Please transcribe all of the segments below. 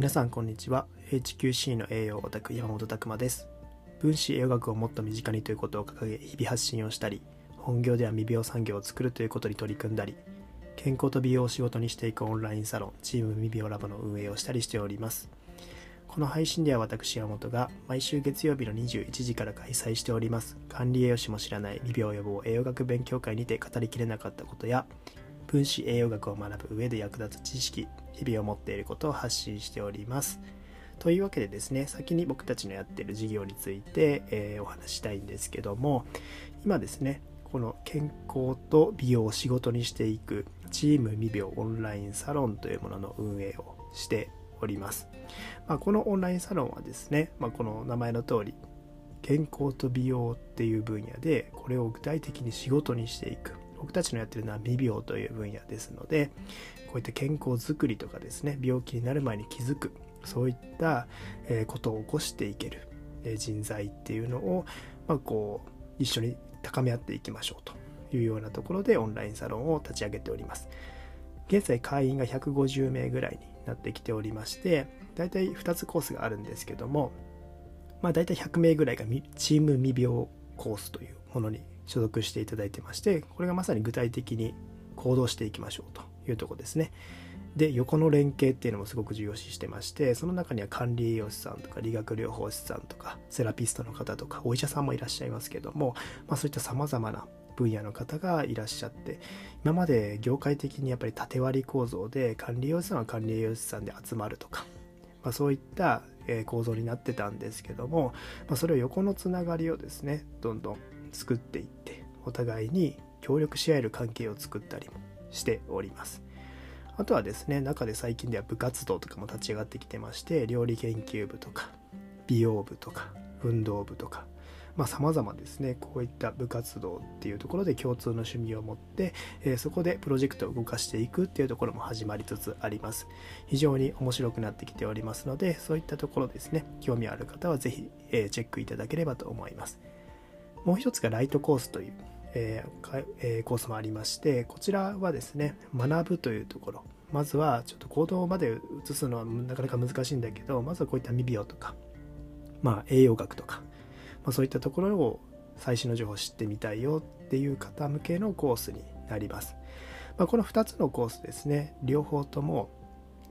皆さんこんにちは。HQC の栄養オタク山本拓馬です。分子栄養学をもっと身近にということを掲げ日々発信をしたり本業では未病産業を作るということに取り組んだり健康と美容を仕事にしていくオンラインサロンチーム未病ラボの運営をしたりしております。この配信では私山本が毎週月曜日の21時から開催しております。管理栄養士も知らない未病予防栄養学勉強会にて語りきれなかったことや分子栄養学を学ぶ上で役立つ知識日々を持っていることを発信しております。というわけでですね先に僕たちのやってる事業について、えー、お話したいんですけども今ですねこの健康と美容を仕事にしていくチーム未病オンラインサロンというものの運営をしております、まあ、このオンラインサロンはですね、まあ、この名前の通り健康と美容っていう分野でこれを具体的に仕事にしていく。僕たちのやってるのは未病という分野ですのでこういった健康づくりとかですね病気になる前に気づくそういったことを起こしていける人材っていうのを、まあ、こう一緒に高め合っていきましょうというようなところでオンラインサロンを立ち上げております。現在会員が150名ぐらいになってきておりまして大体2つコースがあるんですけどもまあ大体100名ぐらいがチーム未病コースというものに所属していただいてましてこれがまさに具体的に行動していきましょうというとこですね。で横の連携っていうのもすごく重要視してましてその中には管理栄養士さんとか理学療法士さんとかセラピストの方とかお医者さんもいらっしゃいますけども、まあ、そういったさまざまな分野の方がいらっしゃって今まで業界的にやっぱり縦割り構造で管理栄養士さんは管理栄養士さんで集まるとか、まあ、そういった構造になってたんですけども、まあ、それを横のつながりをですねどんどん作っていってお互いに協力し合える関係を作ったりもしております。あとはですね中で最近では部活動とかも立ち上がってきてまして料理研究部とか美容部とか運動部とかまあ、様々ですねこういった部活動っていうところで共通の趣味を持って、えー、そこでプロジェクトを動かしていくっていうところも始まりつつあります。非常に面白くなってきておりますのでそういったところですね興味ある方は是非、えー、チェックいただければと思います。もう一つがライトコースという、えーえー、コースもありましてこちらはですね学ぶというところ。まずはちょっと行動まで移すのはなかなか難しいんだけどまずはこういった未病とかまあ栄養学とか、まあ、そういったところを最新の情報を知ってみたいよっていう方向けのコースになります、まあ、この2つのコースですね両方とも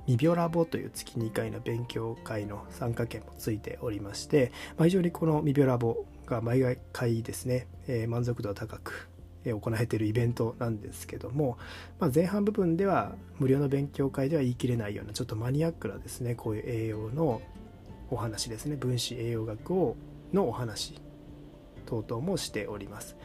未病ラボという月2回の勉強会の参加券もついておりまして、まあ、非常にこの未病ラボが毎回ですね、えー、満足度は高く行えているイベントなんですけども、まあ、前半部分では無料の勉強会では言い切れないようなちょっとマニアックなですねこういう栄養のお話ですね分子栄養学をのお話等々もしております。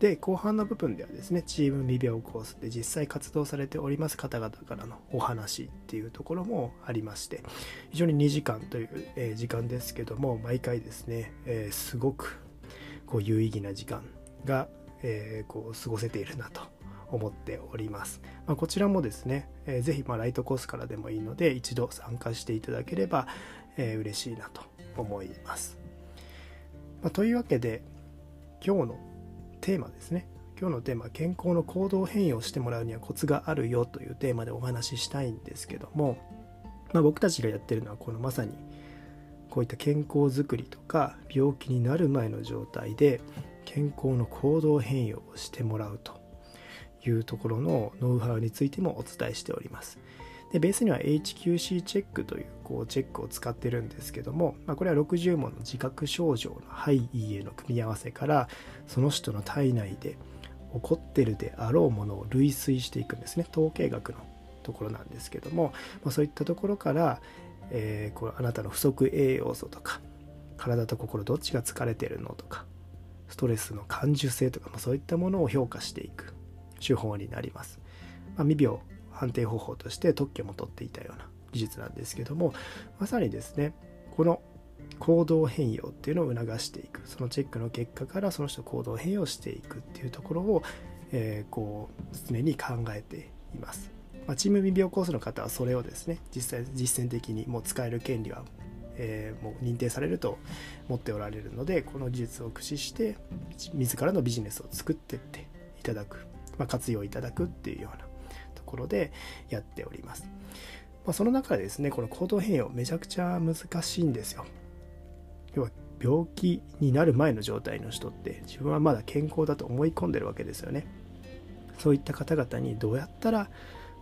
で後半の部分ではですねチーム未病コースで実際活動されております方々からのお話っていうところもありまして非常に2時間という、時間ですけども毎回ですね、えすごくこう有意義な時間が、えこう過ごせているなと思っております、まあ、こちらもですね、えー、ぜひまライトコースからでもいいので一度参加していただければ、え、嬉しいなと思います、まあ、というわけで今日のテーマですね今日のテーマ健康の行動変容してもらうにはコツがあるよというテーマでお話ししたいんですけども、まあ、僕たちがやってるのはこのまさにこういった健康づくりとか病気になる前の状態で健康の行動変容をしてもらうというところのノウハウについてもお伝えしております。でベースには HQC チェックというこうチェックを使ってるんですけども、まあ、これは60問の自覚症状のはいいいえの組み合わせからその人の体内で起こってるであろうものを類推していくんですね。統計学のところなんですけども、まあ、そういったところから、えー、こあなたの不足栄養素とか体と心どっちが疲れてるのとかストレスの感受性とか、まあ、そういったものを評価していく手法になります、まあ、未病判定方法として特許も取っていたような技術なんですけどもまさにですねこの行動変容っていうのを促していく。そのチェックの結果からその人行動変容していくっていうところを、えー、こう常に考えています、まあ、チーム未病コースの方はそれをですね実際実践的にもう使える権利はえー、もう認定されると思っておられるのでこの技術を駆使して自らのビジネスを作っていっていただく、まあ、活用いただくっていうようなころでやっております。まあ、その中でですねこの行動変容めちゃくちゃ難しいんですよ。要は病気になる前の状態の人って自分はまだ健康だと思い込んでるわけですよね。そういった方々にどうやったら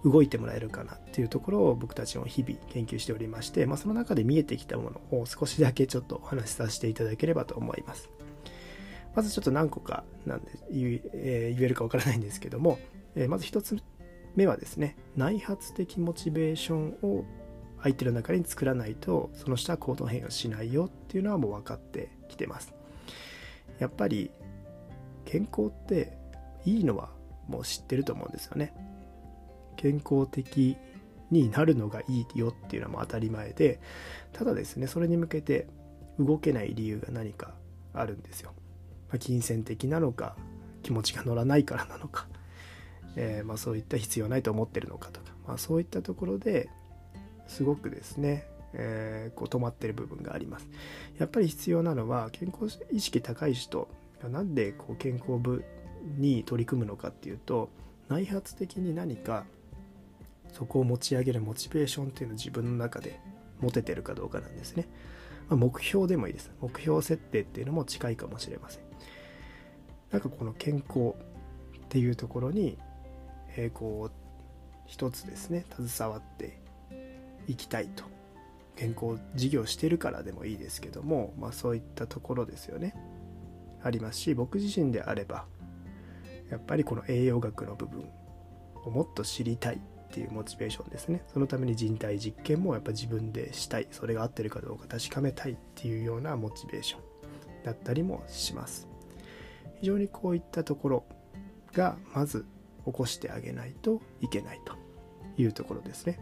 動いてもらえるかなっていうところを僕たちも日々研究しておりまして、まあ、その中で見えてきたものを少しだけちょっとお話しさせていただければと思います。まずちょっと何個かなんで言,、え、るかわからないんですけども、まず1つ目はですね内発的モチベーションを相手の中に作らないとその人は行動変容しないよっていうのはもう分かってきてます。やっぱり健康っていいのはもう知ってると思うんですよね。健康的になるのがいいよっていうのはもう当たり前でただですねそれに向けて動けない理由が何かあるんですよ、まあ、金銭的なのか気持ちが乗らないからなのか、えー、まあ、そういった必要ないと思ってるのかとか、まあ、そういったところですごくですね、えー、こう止まってる部分がありますやっぱり必要なのは健康意識高い人がなんでこう健康部に取り組むのかっていうと内発的に何かそこを持ち上げるモチベーションっていうのを自分の中で持ててるかどうかなんですね。まあ、目標でもいいです。目標設定っていうのも近いかもしれません。なんかこの健康っていうところに、えー、こう一つですね携わっていきたいと。健康事業してるからでもいいですけども、まあ、そういったところですよね。ありますし僕自身であればやっぱりこの栄養学の部分をもっと知りたいっていうモチベーションですね。そのために人体実験もやっぱ自分でしたい。それが合ってるかどうか確かめたいっていうようなモチベーションだったりもします。非常にこういったところがまず起こしてあげないといけないというところですね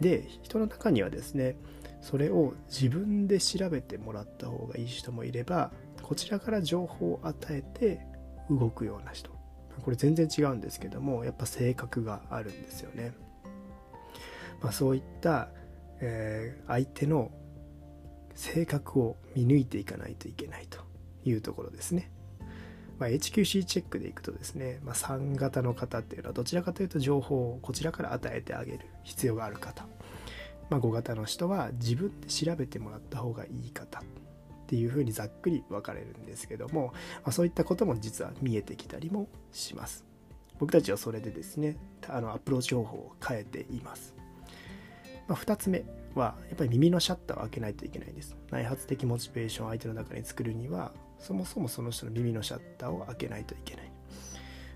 で人の中にはですねそれを自分で調べてもらった方がいい人もいればこちらから情報を与えて動くような人これ全然違うんですけどもやっぱ性格があるんですよね。まあ、そういった、えー、相手の性格を見抜いていかないといけないというところですね。まあ、HQC チェックでいくとですね、まあ、3型の方っていうのはどちらかというと情報をこちらから与えてあげる必要がある方、まあ、5型の人は自分で調べてもらった方がいい方っていうふうにざっくり分かれるんですけども、まあ、そういったことも実は見えてきたりもします。僕たちはそれでですねあのアプローチ方法を変えています、まあ、2つ目はやっぱり耳のシャッターを開けないといけないんです。内発的モチベーションを相手の中に作るにはそもそもその人の耳のシャッターを開けないといけない。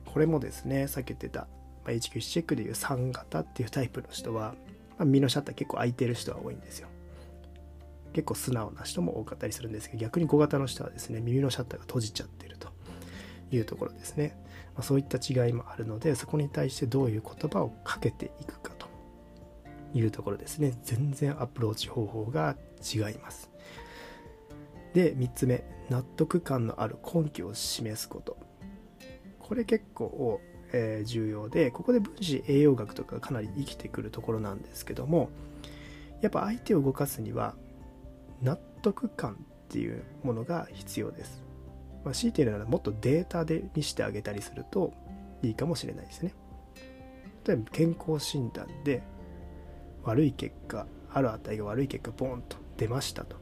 これもですね避けてた、まあ、HQC チェックでいう3型っていうタイプの人は、まあ、耳のシャッター結構開いてる人が多いんですよ。結構素直な人も多かったりするんですけど逆に小型の人はですね耳のシャッターが閉じちゃってると。いうところですね、まあ、そういった違いもあるのでそこに対してどういう言葉をかけていくかというところですね。全然アプローチ方法が違います。で3つ目納得感のある根拠を示すことこれ結構、えー、重要でここで分子栄養学とかかなり生きてくるところなんですけどもやっぱ相手を動かすには納得感っていうものが必要です。まあ、強いて言うならもっとデータでにしてあげたりするといいかもしれないですね。例えば健康診断で悪い結果、ある値が悪い結果ボーンと出ましたと。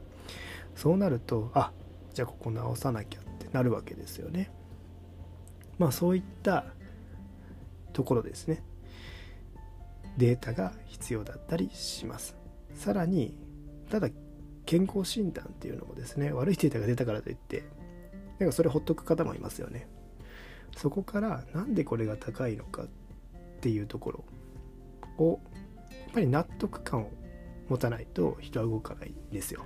そうなると、あじゃあここ直さなきゃってなるわけですよね。まあそういったところですね。データが必要だったりします。さらに、ただ健康診断っていうのもですね悪いデータが出たからといってなんかそれほっとく方もいますよねそこからなんでこれが高いのかっていうところをやっぱり納得感を持たないと人は動かないんですよ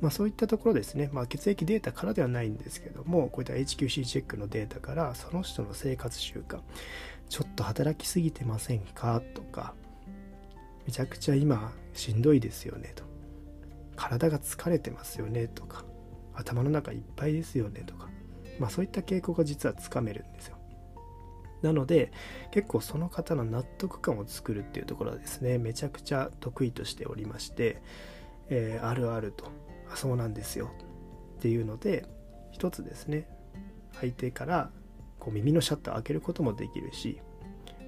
まあ、そういったところですね、まあ、血液データからではないんですけどもこういった HQC チェックのデータからその人の生活習慣ちょっと働きすぎてませんか？とかめちゃくちゃ今しんどいですよねと。体が疲れてますよね？とか頭の中いっぱいですよね？とか、まあ、そういった傾向が実はつかめるんですよ。なので結構その方の納得感を作るっていうところはですねめちゃくちゃ得意としておりまして、えー、あるあると。あそうなんですよ。っていうので一つですね。相手からこう耳のシャッターを開けることもできるし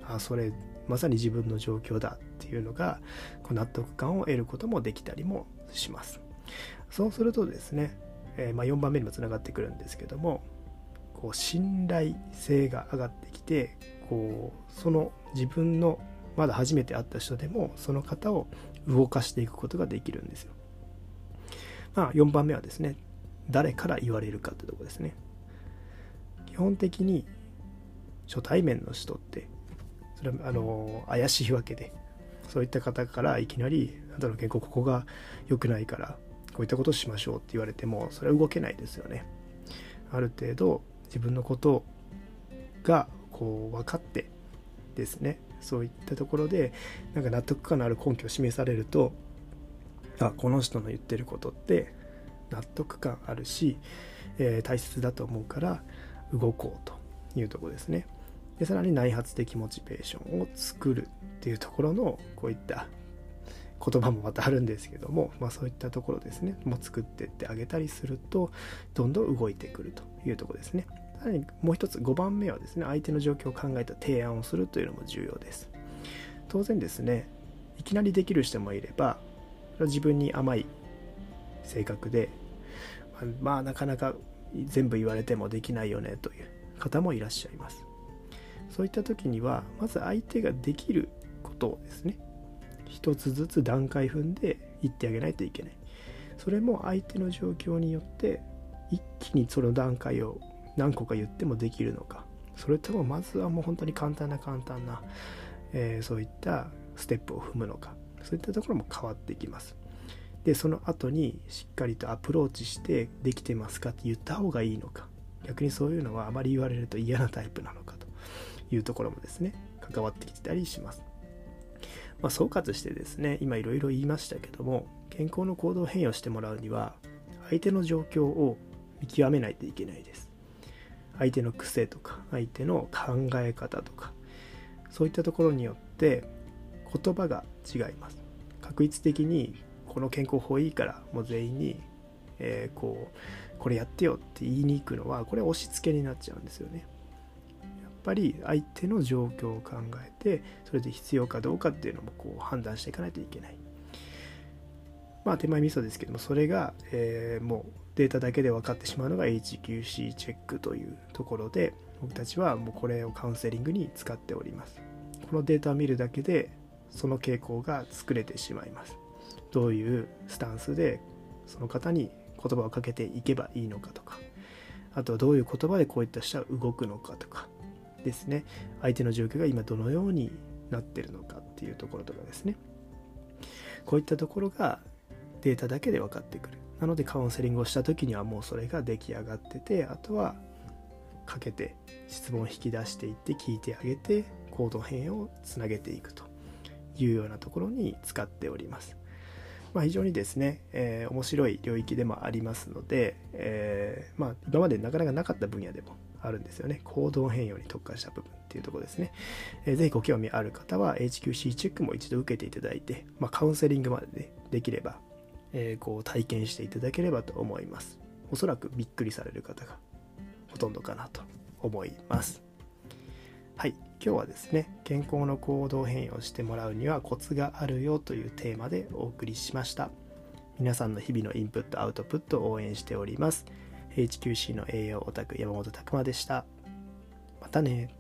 あそれまさに自分の状況だ。っていうのがこう納得感を得ることもできたりもします。そうするとですね、えー、まあ、4番目にもつながってくるんですけどもこう信頼性が上がってきてこうその自分のまだ初めて会った人でもその方を動かしていくことができるんですよ。まあ、4番目はですね誰から言われるかってとこですね。基本的に初対面の人ってそれはあの怪しいわけでそういった方からいきなり「あなたの健康ここが良くないからこういったことをしましょう」って言われてもそれは動けないですよね。ある程度自分のことがこう分かってですねそういったところでなんか納得感のある根拠を示されるとあこの人の言ってることって納得感あるし、えー、大切だと思うから動こうというとこですね。でさらに内発的モチベーションを作るっていうところのこういった言葉もまたあるんですけども、まあ、そういったところですね。も作ってってあげたりするとどんどん動いてくるというとこですね。さらにもう一つ5番目はですね相手の状況を考えた提案をするというのも重要です。当然ですねいきなりできる人もいれば自分に甘い性格でまあなかなか全部言われてもできないよねという方もいらっしゃいます。そういった時にはまず相手ができることをですね。一つずつ段階踏んで言ってあげないといけない。それも相手の状況によって一気にその段階を何個か言ってもできるのか。それともまずはもう本当に簡単な簡単な、えー、そういったステップを踏むのか。そういったところも変わってきます。でその後にしっかりとアプローチしてできてますかって言った方がいいのか。逆にそういうのはあまり言われると嫌なタイプなのかというところもですね関わってきてたりします、まあ、総括してですね今いろいろ言いましたけども健康の行動変容してもらうには相手の状況を見極めないといけないです。相手の癖とか相手の考え方とかそういったところによって言葉が違います。確率的にこの健康法いいからもう全員に、えー、こうこれやってよって言いに行くのはこれ押し付けになっちゃうんですよね。やっぱり相手の状況を考えてそれで必要かどうかっていうのもこう判断していかないといけない。まあ手前味噌ですけどもそれが、えー、もうデータだけで分かってしまうのが HQC チェックというところで僕たちはもうこれをカウンセリングに使っております。このデータを見るだけでその傾向が作れてしまいます。どういうスタンスでその方に言葉をかけていけばいいのかとか。あとはどういう言葉でこういった人は動くのかとか。ですね。相手の状況が今どのようになってるのかっていうところとかですね。こういったところがデータだけで分かってくる。なのでカウンセリングをした時にはもうそれが出来上がっててあとはかけて質問を引き出していって聞いてあげて行動変容をつなげていくと。いうようなところに使っております。まあ、非常にですね、えー、面白い領域でもありますので、えー、まあ、今までなかなかなかった分野でもあるんですよね。行動変容に特化した部分っていうところですね。えー、ぜひご興味ある方は HQC チェックも一度受けていただいて、まあ、カウンセリングまで、ね、できればえ、こう体験していただければと思いますおそらくびっくりされる方がほとんどかなと思いますはい今日はですね健康の行動変容してもらうにはコツがあるよというテーマでお送りしました。皆さんの日々のインプットアウトプットを応援しております。HQC の栄養オタク山本拓馬でした。またね。